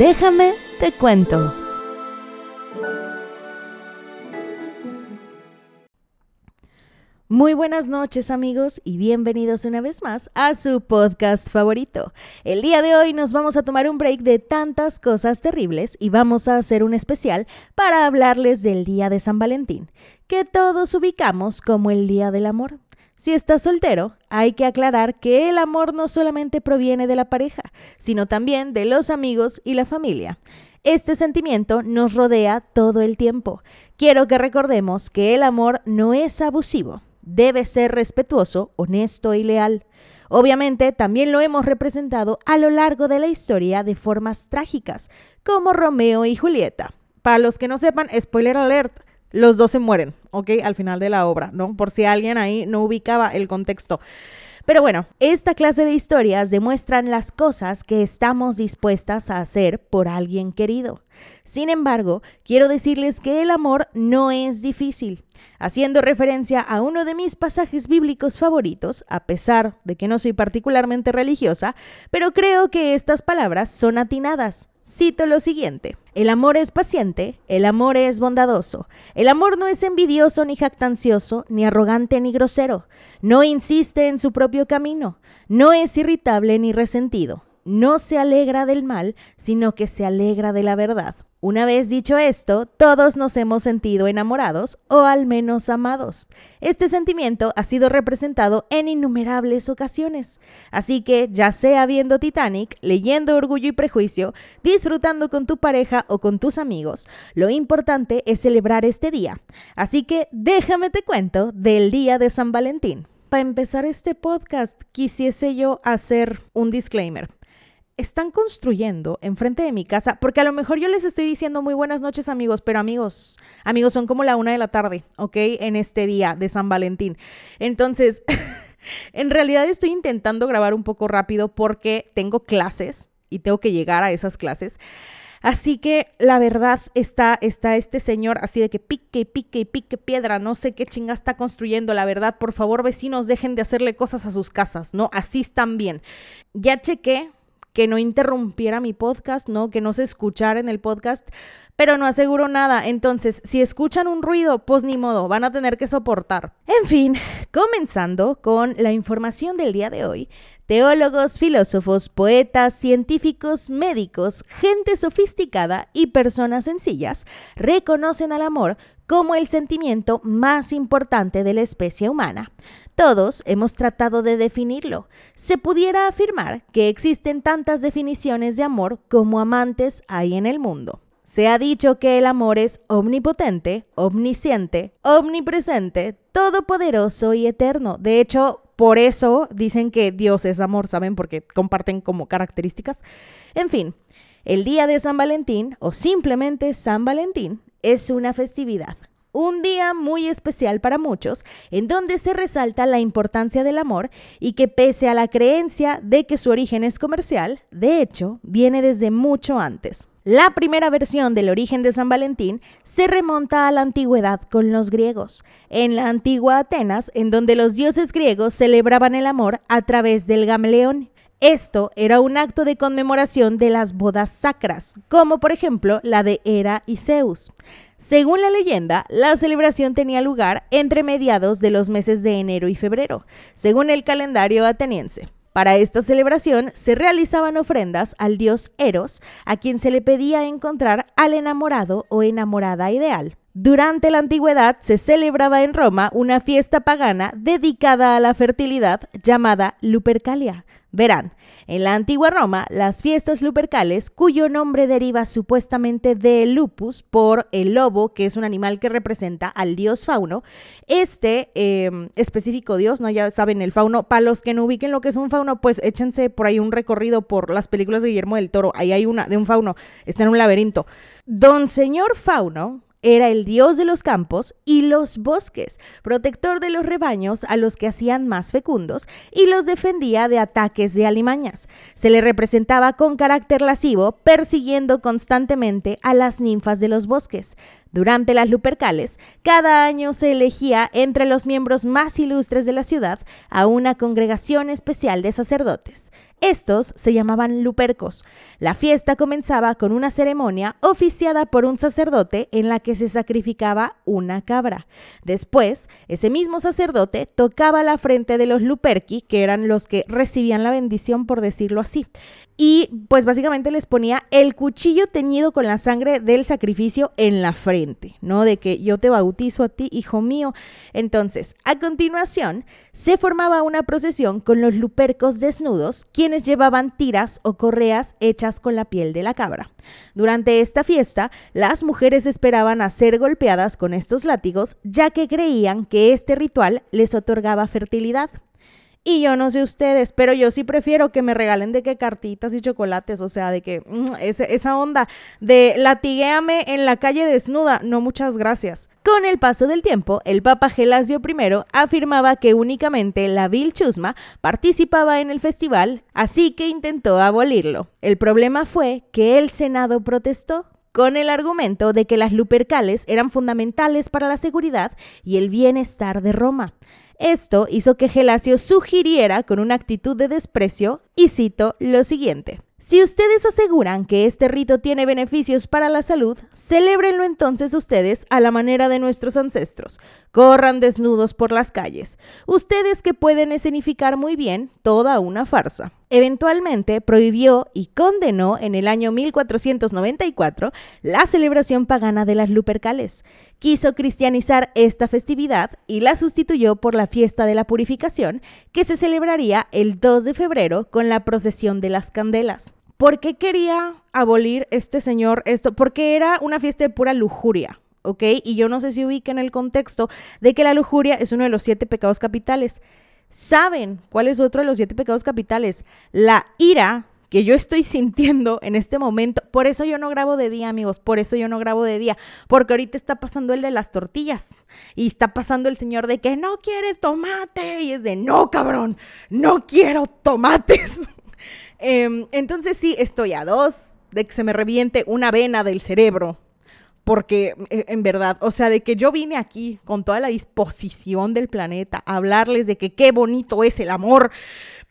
Déjame te cuento. Muy buenas noches amigos y bienvenidos una vez más a su podcast favorito. El día de hoy nos vamos a tomar un break de tantas cosas terribles y vamos a hacer un especial para hablarles del Día de San Valentín, que todos ubicamos como el Día del Amor. Si estás soltero, hay que aclarar que el amor no solamente proviene de la pareja, sino también de los amigos y la familia. Este sentimiento nos rodea todo el tiempo. Quiero que recordemos que el amor no es abusivo, debe ser respetuoso, honesto y leal. Obviamente también lo hemos representado a lo largo de la historia de formas trágicas, como Romeo y Julieta. Para los que no sepan, spoiler alert, los dos se mueren, ¿ok? Al final de la obra, ¿no? Por si alguien ahí no ubicaba el contexto. Pero bueno, esta clase de historias demuestran las cosas que estamos dispuestas a hacer por alguien querido. Sin embargo, quiero decirles que el amor no es difícil. Haciendo referencia a uno de mis pasajes bíblicos favoritos, a pesar de que no soy particularmente religiosa, pero creo que estas palabras son atinadas. Cito lo siguiente. El amor es paciente, el amor es bondadoso, el amor no es envidioso ni jactancioso, ni arrogante ni grosero, no insiste en su propio camino, no es irritable ni resentido, no se alegra del mal, sino que se alegra de la verdad. Una vez dicho esto, todos nos hemos sentido enamorados o al menos amados. Este sentimiento ha sido representado en innumerables ocasiones. Así que, ya sea viendo Titanic, leyendo Orgullo y Prejuicio, disfrutando con tu pareja o con tus amigos, lo importante es celebrar este día. Así que déjame te cuento del Día de San Valentín. Para empezar este podcast, quisiese yo hacer un disclaimer están construyendo enfrente de mi casa, porque a lo mejor yo les estoy diciendo muy buenas noches amigos, pero amigos, amigos son como la una de la tarde, ¿ok? En este día de San Valentín. Entonces, en realidad estoy intentando grabar un poco rápido porque tengo clases y tengo que llegar a esas clases. Así que la verdad está, está este señor así de que pique y pique y pique piedra, no sé qué chinga está construyendo, la verdad, por favor vecinos dejen de hacerle cosas a sus casas, ¿no? Así están bien. Ya chequé, que no interrumpiera mi podcast, ¿no? Que no se escuchara en el podcast, pero no aseguro nada. Entonces, si escuchan un ruido, pues ni modo, van a tener que soportar. En fin, comenzando con la información del día de hoy. Teólogos, filósofos, poetas, científicos, médicos, gente sofisticada y personas sencillas reconocen al amor como el sentimiento más importante de la especie humana. Todos hemos tratado de definirlo. Se pudiera afirmar que existen tantas definiciones de amor como amantes hay en el mundo. Se ha dicho que el amor es omnipotente, omnisciente, omnipresente, todopoderoso y eterno. De hecho, por eso dicen que Dios es amor, ¿saben? Porque comparten como características. En fin, el día de San Valentín, o simplemente San Valentín, es una festividad un día muy especial para muchos, en donde se resalta la importancia del amor y que pese a la creencia de que su origen es comercial, de hecho, viene desde mucho antes. La primera versión del origen de San Valentín se remonta a la antigüedad con los griegos, en la antigua Atenas, en donde los dioses griegos celebraban el amor a través del gameleón. Esto era un acto de conmemoración de las bodas sacras, como por ejemplo la de Hera y Zeus. Según la leyenda, la celebración tenía lugar entre mediados de los meses de enero y febrero, según el calendario ateniense. Para esta celebración se realizaban ofrendas al dios Eros, a quien se le pedía encontrar al enamorado o enamorada ideal. Durante la antigüedad se celebraba en Roma una fiesta pagana dedicada a la fertilidad llamada Lupercalia, Verán, en la antigua Roma, las fiestas lupercales, cuyo nombre deriva supuestamente de lupus por el lobo, que es un animal que representa al dios fauno, este em, específico dios, ¿no? Ya saben, el fauno, para los que no ubiquen lo que es un fauno, pues échense por ahí un recorrido por las películas de Guillermo del Toro, ahí hay una de un fauno, está en un laberinto. Don Señor Fauno era el dios de los campos y los bosques, protector de los rebaños a los que hacían más fecundos y los defendía de ataques de alimañas. Se le representaba con carácter lascivo, persiguiendo constantemente a las ninfas de los bosques. Durante las Lupercales, cada año se elegía entre los miembros más ilustres de la ciudad a una congregación especial de sacerdotes. Estos se llamaban lupercos. La fiesta comenzaba con una ceremonia oficiada por un sacerdote en la que se sacrificaba una cabra. Después, ese mismo sacerdote tocaba la frente de los luperki, que eran los que recibían la bendición, por decirlo así. Y pues básicamente les ponía el cuchillo teñido con la sangre del sacrificio en la frente, ¿no? De que yo te bautizo a ti, hijo mío. Entonces, a continuación, se formaba una procesión con los lupercos desnudos, quienes llevaban tiras o correas hechas con la piel de la cabra. Durante esta fiesta, las mujeres esperaban a ser golpeadas con estos látigos, ya que creían que este ritual les otorgaba fertilidad. Y yo no sé ustedes, pero yo sí prefiero que me regalen de que cartitas y chocolates, o sea, de que mm, esa onda de latiguéame en la calle desnuda, no muchas gracias. Con el paso del tiempo, el Papa Gelasio I afirmaba que únicamente la vil chusma participaba en el festival, así que intentó abolirlo. El problema fue que el Senado protestó con el argumento de que las lupercales eran fundamentales para la seguridad y el bienestar de Roma. Esto hizo que Gelasio sugiriera con una actitud de desprecio, y cito lo siguiente. Si ustedes aseguran que este rito tiene beneficios para la salud, celébrenlo entonces ustedes a la manera de nuestros ancestros. Corran desnudos por las calles. Ustedes que pueden escenificar muy bien toda una farsa. Eventualmente prohibió y condenó en el año 1494 la celebración pagana de las Lupercales. Quiso cristianizar esta festividad y la sustituyó por la fiesta de la purificación, que se celebraría el 2 de febrero con la procesión de las candelas. ¿Por qué quería abolir este señor esto? Porque era una fiesta de pura lujuria. ¿ok? Y yo no sé si ubiquen el contexto de que la lujuria es uno de los siete pecados capitales saben cuál es otro de los siete pecados capitales. La ira que yo estoy sintiendo en este momento. Por eso yo no grabo de día, amigos. Por eso yo no grabo de día. Porque ahorita está pasando el de las tortillas. Y está pasando el señor de que no quiere tomate. Y es de no, cabrón. No quiero tomates. Em, entonces sí, estoy a dos de que se me reviente una vena del cerebro porque eh, en verdad, o sea, de que yo vine aquí con toda la disposición del planeta a hablarles de que qué bonito es el amor.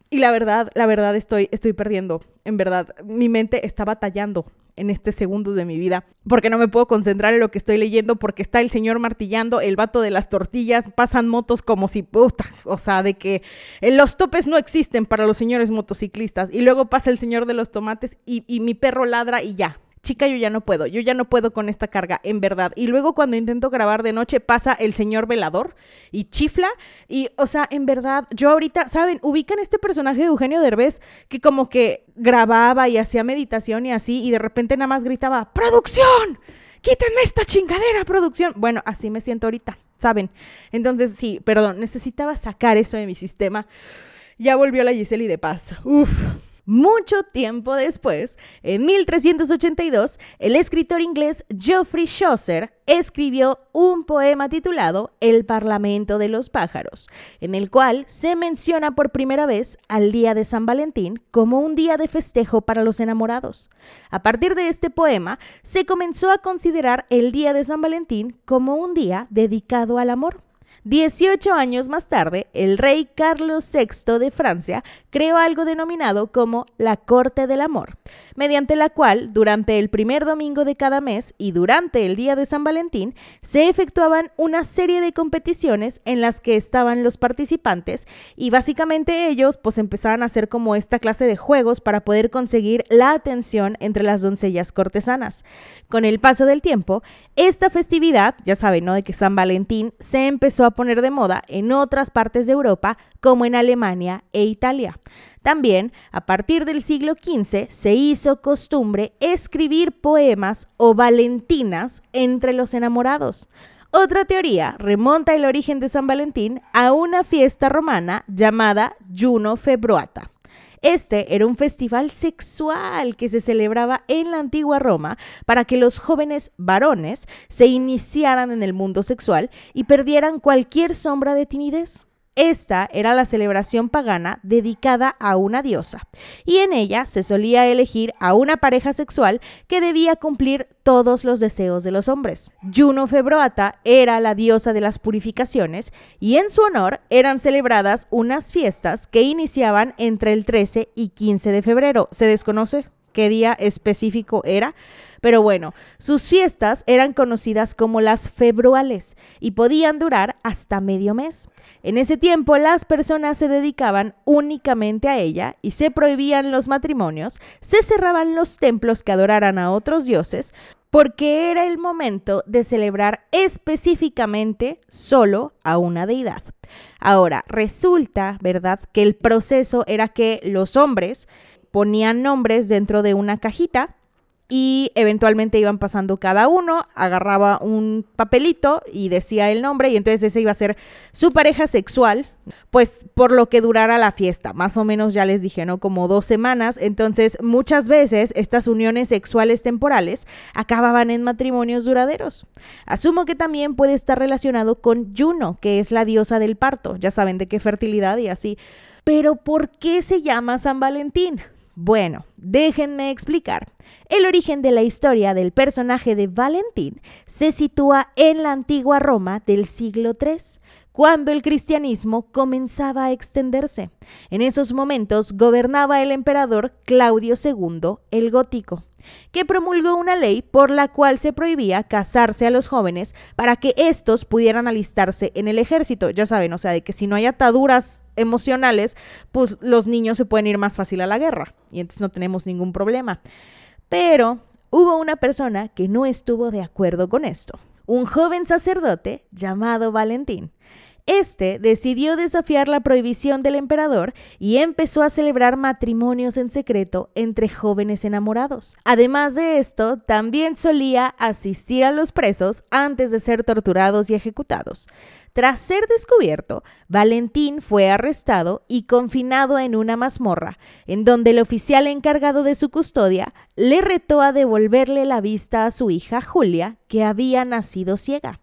Y la verdad, la verdad estoy, estoy perdiendo, en verdad, mi mente está batallando en este segundo de mi vida, porque no me puedo concentrar en lo que estoy leyendo, porque está el señor martillando, el vato de las tortillas, pasan motos como si, puta, o sea, de que los topes no existen para los señores motociclistas, y luego pasa el señor de los tomates y, y mi perro ladra y ya, chica, yo ya no puedo, yo ya no puedo con esta carga, en verdad. Y luego cuando intento grabar de noche pasa el señor velador y chifla. Y, o sea, en verdad, yo ahorita, ¿saben? Ubican este personaje de Eugenio Derbez que como que grababa y hacía meditación y así, y de repente nada más gritaba, ¡Producción! ¡Quítenme esta chingadera, producción! Bueno, así me siento ahorita, ¿saben? Entonces, sí, perdón, necesitaba sacar eso de mi sistema. Ya volvió la Giseli de paz. Uf. Mucho tiempo después, en 1382, el escritor inglés Geoffrey Chaucer escribió un poema titulado El Parlamento de los Pájaros, en el cual se menciona por primera vez al día de San Valentín como un día de festejo para los enamorados. A partir de este poema, se comenzó a considerar el día de San Valentín como un día dedicado al amor. 18 años más tarde, el rey Carlos VI de Francia creó algo denominado como la Corte del Amor, mediante la cual, durante el primer domingo de cada mes y durante el día de San Valentín, se efectuaban una serie de competiciones en las que estaban los participantes y básicamente ellos pues empezaban a hacer como esta clase de juegos para poder conseguir la atención entre las doncellas cortesanas. Con el paso del tiempo, esta festividad, ya saben, ¿no? De que San Valentín se empezó a poner de moda en otras partes de Europa, como en Alemania e Italia. También, a partir del siglo XV, se hizo costumbre escribir poemas o valentinas entre los enamorados. Otra teoría remonta el origen de San Valentín a una fiesta romana llamada Juno Februata. Este era un festival sexual que se celebraba en la antigua Roma para que los jóvenes varones se iniciaran en el mundo sexual y perdieran cualquier sombra de timidez. Esta era la celebración pagana dedicada a una diosa, y en ella se solía elegir a una pareja sexual que debía cumplir todos los deseos de los hombres. Juno Febroata era la diosa de las purificaciones, y en su honor eran celebradas unas fiestas que iniciaban entre el 13 y 15 de febrero. Se desconoce qué día específico era, pero bueno, sus fiestas eran conocidas como las februales y podían durar hasta medio mes. En ese tiempo las personas se dedicaban únicamente a ella y se prohibían los matrimonios, se cerraban los templos que adoraran a otros dioses, porque era el momento de celebrar específicamente solo a una deidad. Ahora, resulta, ¿verdad?, que el proceso era que los hombres ponían nombres dentro de una cajita y eventualmente iban pasando cada uno, agarraba un papelito y decía el nombre y entonces ese iba a ser su pareja sexual, pues por lo que durara la fiesta, más o menos ya les dije, ¿no? Como dos semanas, entonces muchas veces estas uniones sexuales temporales acababan en matrimonios duraderos. Asumo que también puede estar relacionado con Juno, que es la diosa del parto, ya saben de qué fertilidad y así. Pero ¿por qué se llama San Valentín? Bueno, déjenme explicar. El origen de la historia del personaje de Valentín se sitúa en la antigua Roma del siglo III, cuando el cristianismo comenzaba a extenderse. En esos momentos gobernaba el emperador Claudio II el Gótico que promulgó una ley por la cual se prohibía casarse a los jóvenes para que éstos pudieran alistarse en el ejército. Ya saben, o sea, de que si no hay ataduras emocionales, pues los niños se pueden ir más fácil a la guerra y entonces no tenemos ningún problema. Pero hubo una persona que no estuvo de acuerdo con esto. Un joven sacerdote llamado Valentín este decidió desafiar la prohibición del emperador y empezó a celebrar matrimonios en secreto entre jóvenes enamorados. Además de esto, también solía asistir a los presos antes de ser torturados y ejecutados. Tras ser descubierto, Valentín fue arrestado y confinado en una mazmorra, en donde el oficial encargado de su custodia le retó a devolverle la vista a su hija Julia, que había nacido ciega.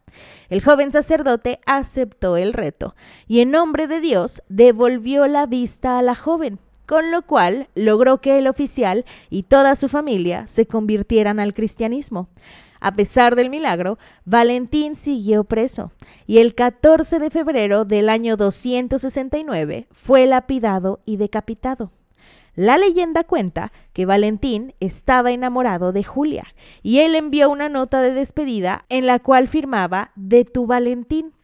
El joven sacerdote aceptó el reto y en nombre de Dios devolvió la vista a la joven, con lo cual logró que el oficial y toda su familia se convirtieran al cristianismo. A pesar del milagro, Valentín siguió preso y el 14 de febrero del año 269 fue lapidado y decapitado. La leyenda cuenta que Valentín estaba enamorado de Julia y él envió una nota de despedida en la cual firmaba de tu Valentín.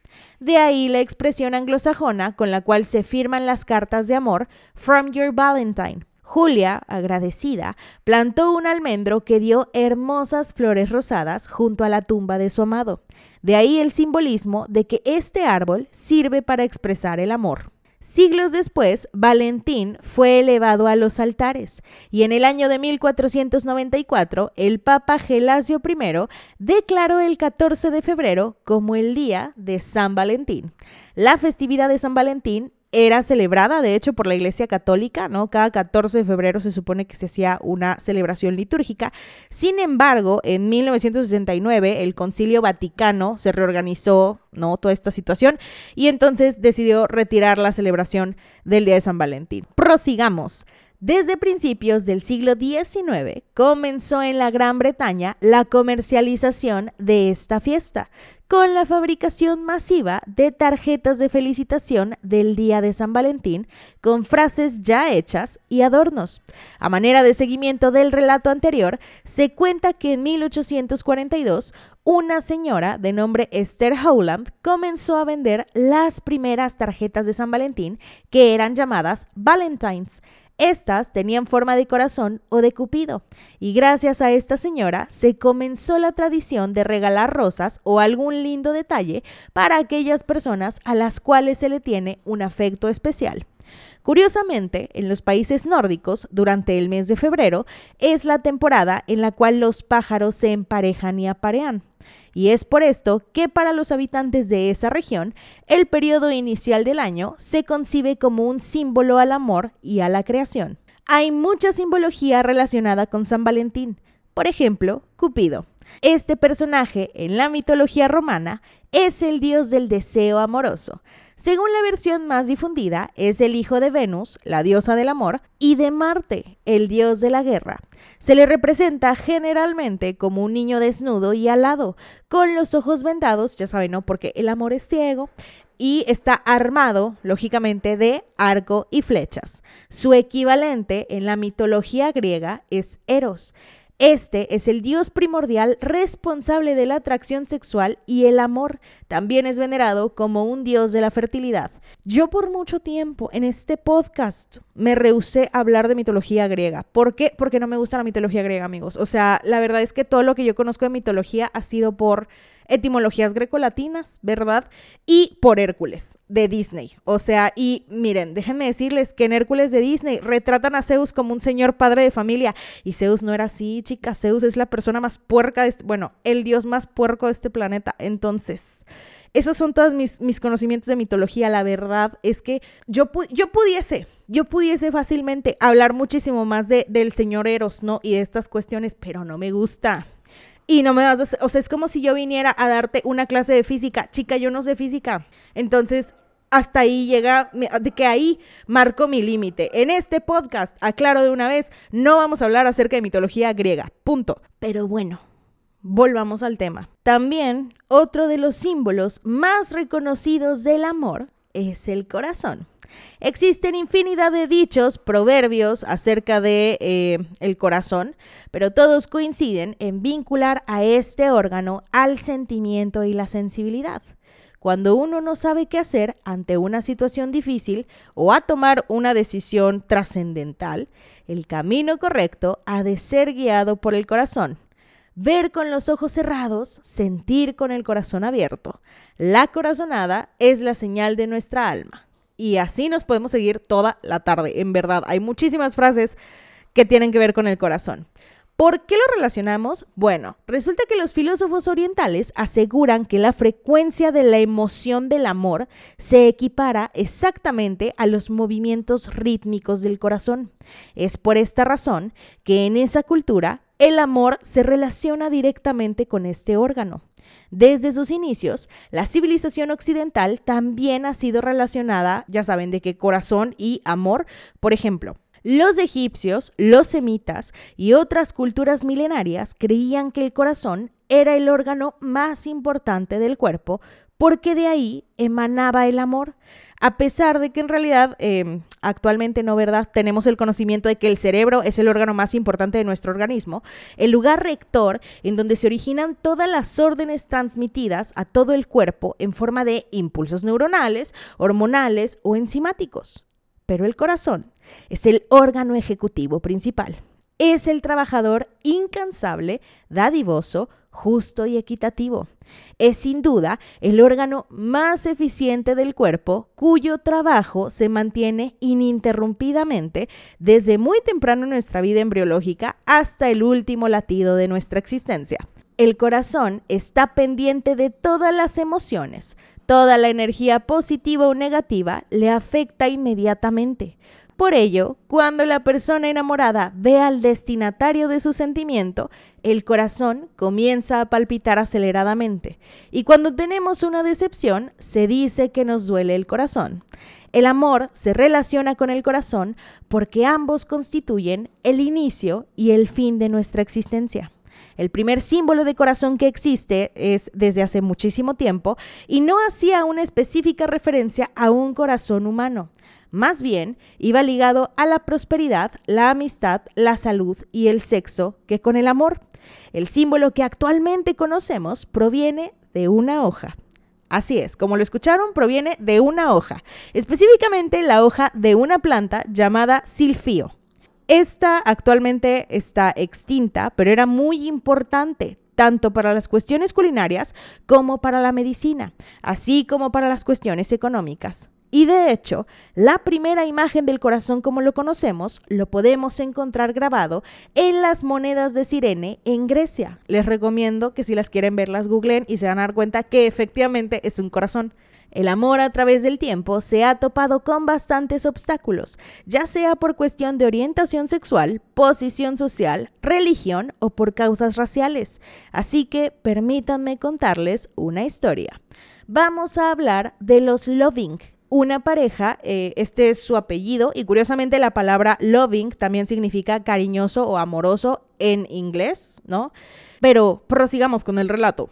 De ahí la expresión anglosajona con la cual se firman las cartas de amor From Your Valentine. Julia, agradecida, plantó un almendro que dio hermosas flores rosadas junto a la tumba de su amado. De ahí el simbolismo de que este árbol sirve para expresar el amor. Siglos después, Valentín fue elevado a los altares y en el año de 1494 el Papa Gelasio I declaró el 14 de febrero como el día de San Valentín. La festividad de San Valentín era celebrada, de hecho, por la Iglesia Católica, ¿no? Cada 14 de febrero se supone que se hacía una celebración litúrgica. Sin embargo, en 1969 el Concilio Vaticano se reorganizó, ¿no? Toda esta situación y entonces decidió retirar la celebración del Día de San Valentín. Prosigamos. Desde principios del siglo XIX comenzó en la Gran Bretaña la comercialización de esta fiesta, con la fabricación masiva de tarjetas de felicitación del Día de San Valentín con frases ya hechas y adornos. A manera de seguimiento del relato anterior, se cuenta que en 1842 una señora de nombre Esther Howland comenzó a vender las primeras tarjetas de San Valentín que eran llamadas Valentines estas tenían forma de corazón o de cupido, y gracias a esta señora se comenzó la tradición de regalar rosas o algún lindo detalle para aquellas personas a las cuales se le tiene un afecto especial. Curiosamente, en los países nórdicos, durante el mes de febrero, es la temporada en la cual los pájaros se emparejan y aparean. Y es por esto que para los habitantes de esa región, el periodo inicial del año se concibe como un símbolo al amor y a la creación. Hay mucha simbología relacionada con San Valentín. Por ejemplo, Cupido. Este personaje en la mitología romana es el dios del deseo amoroso. Según la versión más difundida, es el hijo de Venus, la diosa del amor, y de Marte, el dios de la guerra. Se le representa generalmente como un niño desnudo y alado, con los ojos vendados, ya saben, ¿no? Porque el amor es ciego, y está armado, lógicamente, de arco y flechas. Su equivalente en la mitología griega es Eros. Este es el dios primordial responsable de la atracción sexual y el amor. También es venerado como un dios de la fertilidad. Yo por mucho tiempo en este podcast me rehusé a hablar de mitología griega. ¿Por qué? Porque no me gusta la mitología griega, amigos. O sea, la verdad es que todo lo que yo conozco de mitología ha sido por etimologías grecolatinas, ¿verdad? Y por Hércules, de Disney. O sea, y miren, déjenme decirles que en Hércules de Disney retratan a Zeus como un señor padre de familia. Y Zeus no era así, chicas. Zeus es la persona más puerca de este, bueno, el dios más puerco de este planeta. Entonces... Esos son todos mis, mis, conocimientos de mitología. La verdad es que yo, yo pudiese, yo pudiese fácilmente hablar muchísimo más de, del señor Eros, ¿no? Y de estas cuestiones, pero no me gusta y no me vas a o sea, es como si yo viniera a darte una clase de física, chica, yo no sé física. Entonces, hasta ahí llega, de que ahí marco mi límite. En este podcast, aclaro de una vez, no vamos a hablar acerca de mitología griega, punto. Pero bueno, volvamos al tema. También, otro de los símbolos más reconocidos del amor es el corazón. Existen infinidad de dichos, proverbios acerca de eh, el corazón, pero todos coinciden en vincular a este órgano al sentimiento y la sensibilidad. Cuando uno no sabe qué hacer ante una situación difícil o a tomar una decisión trascendental, el camino correcto ha de ser guiado por el corazón. Ver con los ojos cerrados, sentir con el corazón abierto. La corazonada es la señal de nuestra alma. Y así nos podemos seguir toda la tarde. En verdad, hay muchísimas frases que tienen que ver con el corazón. ¿Por qué lo relacionamos? Bueno, resulta que los filósofos orientales aseguran que la frecuencia de la emoción del amor se equipara exactamente a los movimientos rítmicos del corazón. Es por esta razón que en esa cultura el amor se relaciona directamente con este órgano. Desde sus inicios, la civilización occidental también ha sido relacionada, ya saben, de qué corazón y amor. Por ejemplo, los egipcios, los semitas y otras culturas milenarias creían que el corazón era el órgano más importante del cuerpo porque de ahí emanaba el amor a pesar de que en realidad em, actualmente no, ¿verdad? Tenemos el conocimiento de que el cerebro es el órgano más importante de nuestro organismo, el lugar rector en donde se originan todas las órdenes transmitidas a todo el cuerpo en forma de impulsos neuronales, hormonales o enzimáticos. Pero el corazón es el órgano ejecutivo principal. Es el trabajador incansable, dadivoso, justo y equitativo. Es sin duda el órgano más eficiente del cuerpo cuyo trabajo se mantiene ininterrumpidamente desde muy temprano en nuestra vida embriológica hasta el último latido de nuestra existencia. El corazón está pendiente de todas las emociones. Toda la energía positiva o negativa le afecta inmediatamente. Por ello, cuando la persona enamorada ve al destinatario de su sentimiento, el corazón comienza a palpitar aceleradamente. Y cuando tenemos una decepción, se dice que nos duele el corazón. El amor se relaciona con el corazón porque ambos constituyen el inicio y el fin de nuestra existencia. El primer símbolo de corazón que existe es desde hace muchísimo tiempo y no hacía una específica referencia a un corazón humano. Más bien, iba ligado a la prosperidad, la amistad, la salud y el sexo que con el amor. El símbolo que actualmente conocemos proviene de una hoja. Así es, como lo escucharon, proviene de una hoja, específicamente la hoja de una planta llamada silfío. Esta actualmente está extinta, pero era muy importante tanto para las cuestiones culinarias como para la medicina, así como para las cuestiones económicas. Y de hecho, la primera imagen del corazón como lo conocemos lo podemos encontrar grabado en las monedas de Sirene en Grecia. Les recomiendo que si las quieren ver las googlen y se van a dar cuenta que efectivamente es un corazón. El amor a través del tiempo se ha topado con bastantes obstáculos, ya sea por cuestión de orientación sexual, posición social, religión o por causas raciales. Así que permítanme contarles una historia. vamos a hablar de los Loving, una pareja, eh, este es su apellido y curiosamente la palabra loving también significa cariñoso o amoroso en inglés, ¿no? Pero prosigamos con el relato.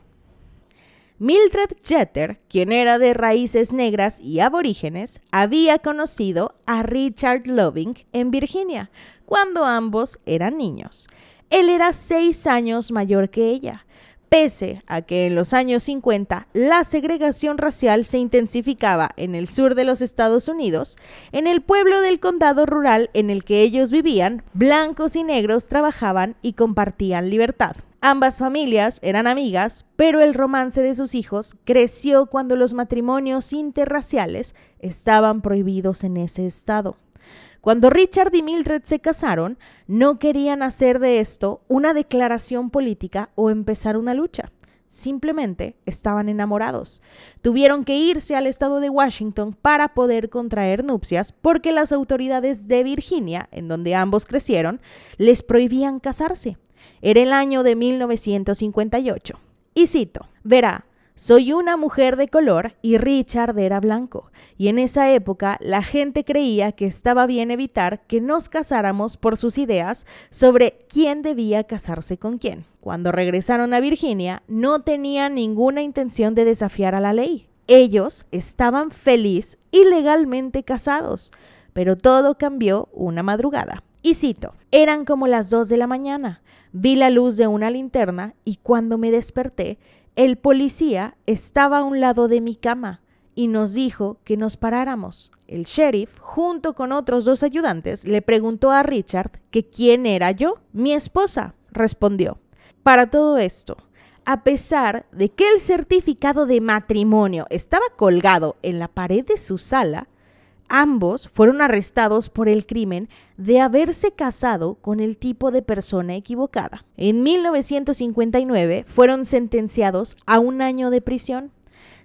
Mildred Jeter, quien era de raíces negras y aborígenes, había conocido a Richard Loving en Virginia cuando ambos eran niños. Él era seis años mayor que ella Pese a que en los años 50 la segregación racial se intensificaba en el sur de los Estados Unidos, en el pueblo del condado rural en el que ellos vivían, blancos y negros trabajaban y compartían libertad. Ambas familias eran amigas, pero el romance de sus hijos creció cuando los matrimonios interraciales estaban prohibidos en ese estado. Cuando Richard y Mildred se casaron, no querían hacer de esto una declaración política o empezar una lucha. Simplemente estaban enamorados. Tuvieron que irse al estado de Washington para poder contraer nupcias porque las autoridades de Virginia, en donde ambos crecieron, les prohibían casarse. Era el año de 1958. Y cito, verá, soy una mujer de color y Richard era blanco, y en esa época la gente creía que estaba bien evitar que nos casáramos por sus ideas sobre quién debía casarse con quién. Cuando regresaron a Virginia, no tenían ninguna intención de desafiar a la ley. Ellos estaban feliz y legalmente casados, pero todo cambió una madrugada. Y cito, eran como las dos de la mañana. Vi la luz de una linterna y cuando me desperté, el policía estaba a un lado de mi cama y nos dijo que nos paráramos. El sheriff, junto con otros dos ayudantes, le preguntó a Richard que quién era yo. Mi esposa, respondió. Para todo esto, a pesar de que el certificado de matrimonio estaba colgado en la pared de su sala, Ambos fueron arrestados por el crimen de haberse casado con el tipo de persona equivocada. En 1959 fueron sentenciados a un año de prisión.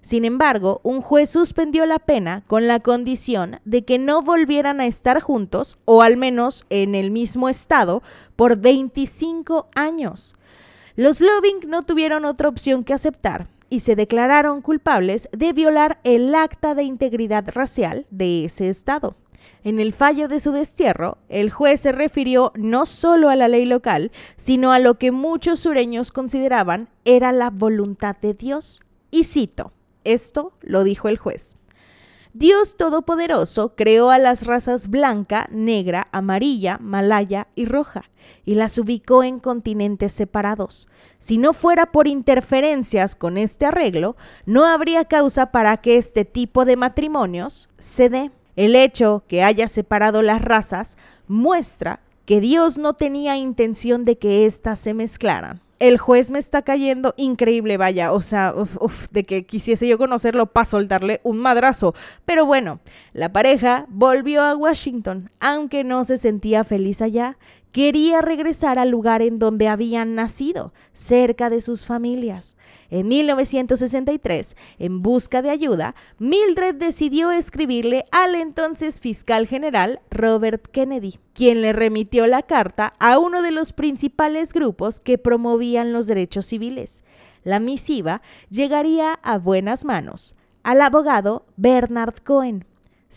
Sin embargo, un juez suspendió la pena con la condición de que no volvieran a estar juntos, o al menos en el mismo estado, por 25 años. Los Loving no tuvieron otra opción que aceptar y se declararon culpables de violar el acta de integridad racial de ese estado. En el fallo de su destierro, el juez se refirió no solo a la ley local, sino a lo que muchos sureños consideraban era la voluntad de Dios. Y cito, esto lo dijo el juez. Dios Todopoderoso creó a las razas blanca, negra, amarilla, malaya y roja, y las ubicó en continentes separados. Si no fuera por interferencias con este arreglo, no habría causa para que este tipo de matrimonios se dé. El hecho que haya separado las razas muestra que Dios no tenía intención de que éstas se mezclaran el juez me está cayendo increíble, vaya, o sea, de que quisiese yo conocerlo para soltarle un madrazo. Pero bueno, la pareja volvió a Washington, aunque no se sentía feliz allá, quería regresar al lugar en donde habían nacido, cerca de sus familias. En 1963, en busca de ayuda, Mildred decidió escribirle al entonces fiscal general Robert Kennedy, quien le remitió la carta a uno de los principales grupos que promovían los derechos civiles. La misiva llegaría a buenas manos al abogado Bernard Cohen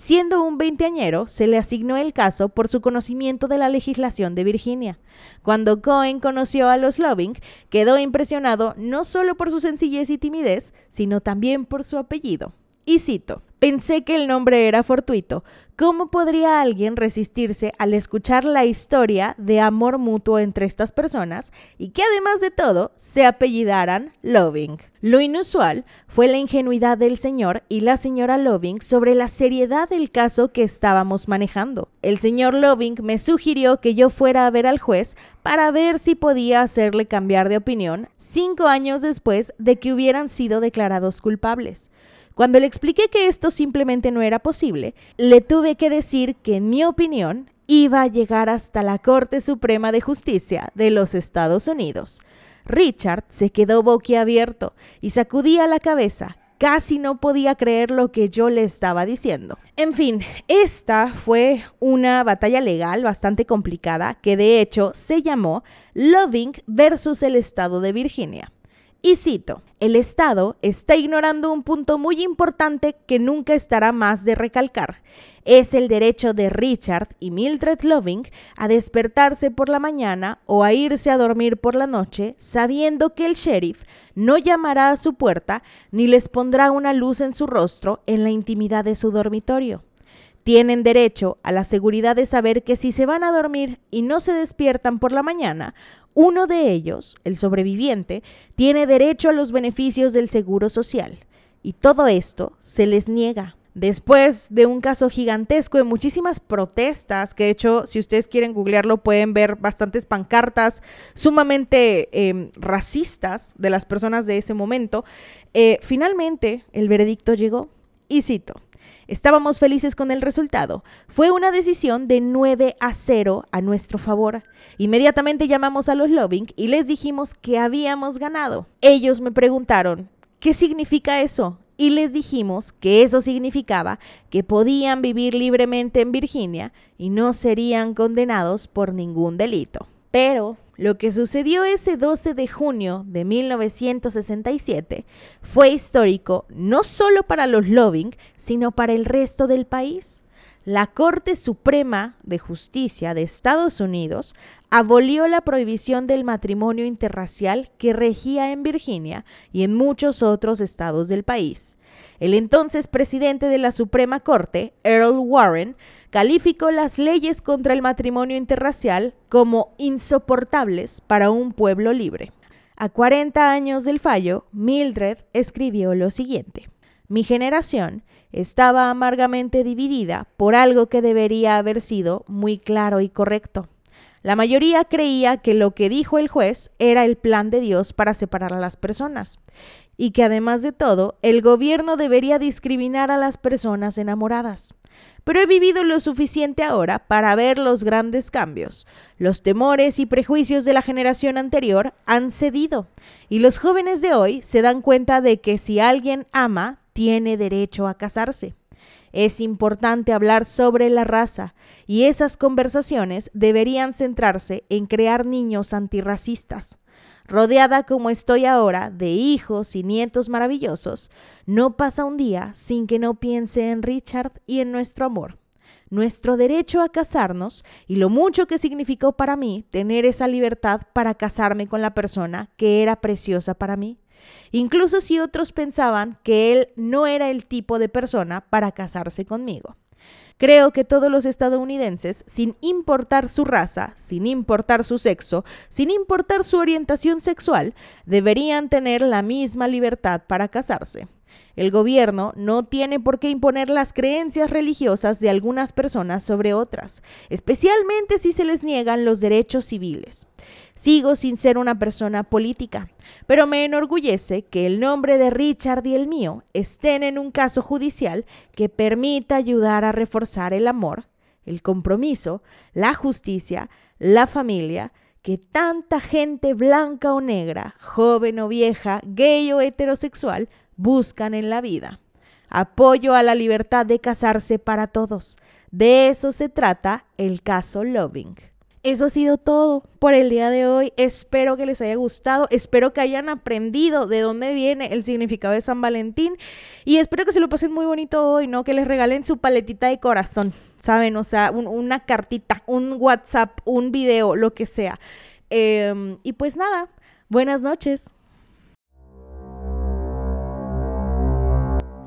Siendo un veinteañero, se le asignó el caso por su conocimiento de la legislación de Virginia. Cuando Cohen conoció a los Loving, quedó impresionado no solo por su sencillez y timidez, sino también por su apellido. Y cito, pensé que el nombre era fortuito, ¿Cómo podría alguien resistirse al escuchar la historia de amor mutuo entre estas personas y que además de todo se apellidaran Loving? Lo inusual fue la ingenuidad del señor y la señora Loving sobre la seriedad del caso que estábamos manejando. El señor Loving me sugirió que yo fuera a ver al juez para ver si podía hacerle cambiar de opinión cinco años después de que hubieran sido declarados culpables. Cuando le expliqué que esto simplemente no era posible, le tuve que decir que, en mi opinión, iba a llegar hasta la Corte Suprema de Justicia de los Estados Unidos. Richard se quedó boquiabierto y sacudía la cabeza. Casi no podía creer lo que yo le estaba diciendo. En fin, esta fue una batalla legal bastante complicada que de hecho se llamó Loving versus el estado de Virginia. Y cito, el Estado está ignorando un punto muy importante que nunca estará más de recalcar. Es el derecho de Richard y Mildred Loving a despertarse por la mañana o a irse a dormir por la noche sabiendo que el sheriff no llamará a su puerta ni les pondrá una luz en su rostro en la intimidad de su dormitorio. Tienen derecho a la seguridad de saber que si se van a dormir y no se despiertan por la mañana, uno de ellos, el sobreviviente, tiene derecho a los beneficios del seguro social. Y todo esto se les niega. Después de un caso gigantesco de muchísimas protestas, que de hecho, si ustedes quieren googlearlo, pueden ver bastantes pancartas sumamente em, racistas de las personas de ese momento, eh, finalmente el veredicto llegó. Y cito, Estábamos felices con el resultado. Fue una decisión de 9 a 0 a nuestro favor. Inmediatamente llamamos a los Loving y les dijimos que habíamos ganado. Ellos me preguntaron, ¿qué significa eso? Y les dijimos que eso significaba que podían vivir libremente en Virginia y no serían condenados por ningún delito. Pero lo que sucedió ese 12 de junio de 1967 fue histórico no solo para los Loving, sino para el resto del país. La Corte Suprema de Justicia de Estados Unidos abolió la prohibición del matrimonio interracial que regía en Virginia y en muchos otros estados del país. El entonces presidente de la Suprema Corte, Earl Warren, calificó las leyes contra el matrimonio interracial como insoportables para un pueblo libre. A 40 años del fallo, Mildred escribió lo siguiente. Mi generación estaba amargamente dividida por algo que debería haber sido muy claro y correcto. La mayoría creía que lo que dijo el juez era el plan de Dios para separar a las personas y que además de todo, el gobierno debería discriminar a las personas enamoradas. Pero he vivido lo suficiente ahora para ver los grandes cambios. Los temores y prejuicios de la generación anterior han cedido y los jóvenes de hoy se dan cuenta de que si alguien ama, tiene derecho a casarse. Es importante hablar sobre la raza y esas conversaciones deberían centrarse en crear niños antirracistas. Rodeada como estoy ahora de hijos y nietos maravillosos, no pasa un día sin que no piense en Richard y en nuestro amor, nuestro derecho a casarnos y lo mucho que significó para mí tener esa libertad para casarme con la persona que era preciosa para mí incluso si otros pensaban que él no era el tipo de persona para casarse conmigo. Creo que todos los estadounidenses, sin importar su raza, sin importar su sexo, sin importar su orientación sexual, deberían tener la misma libertad para casarse. El gobierno no tiene por qué imponer las creencias religiosas de algunas personas sobre otras, especialmente si se les niegan los derechos civiles. Sigo sin ser una persona política, pero me enorgullece que el nombre de Richard y el mío estén en un caso judicial que permita ayudar a reforzar el amor, el compromiso, la justicia, la familia, que tanta gente blanca o negra, joven o vieja, gay o heterosexual buscan en la vida. Apoyo a la libertad de casarse para todos. De eso se trata el caso Loving. Eso ha sido todo por el día de hoy. Espero que les haya gustado. Espero que hayan aprendido de dónde viene el significado de San Valentín. Y espero que se lo pasen muy bonito hoy, ¿no? Que les regalen su paletita de corazón, ¿saben? O sea, una cartita, un WhatsApp, un video, lo que sea. Em, y pues nada, buenas noches.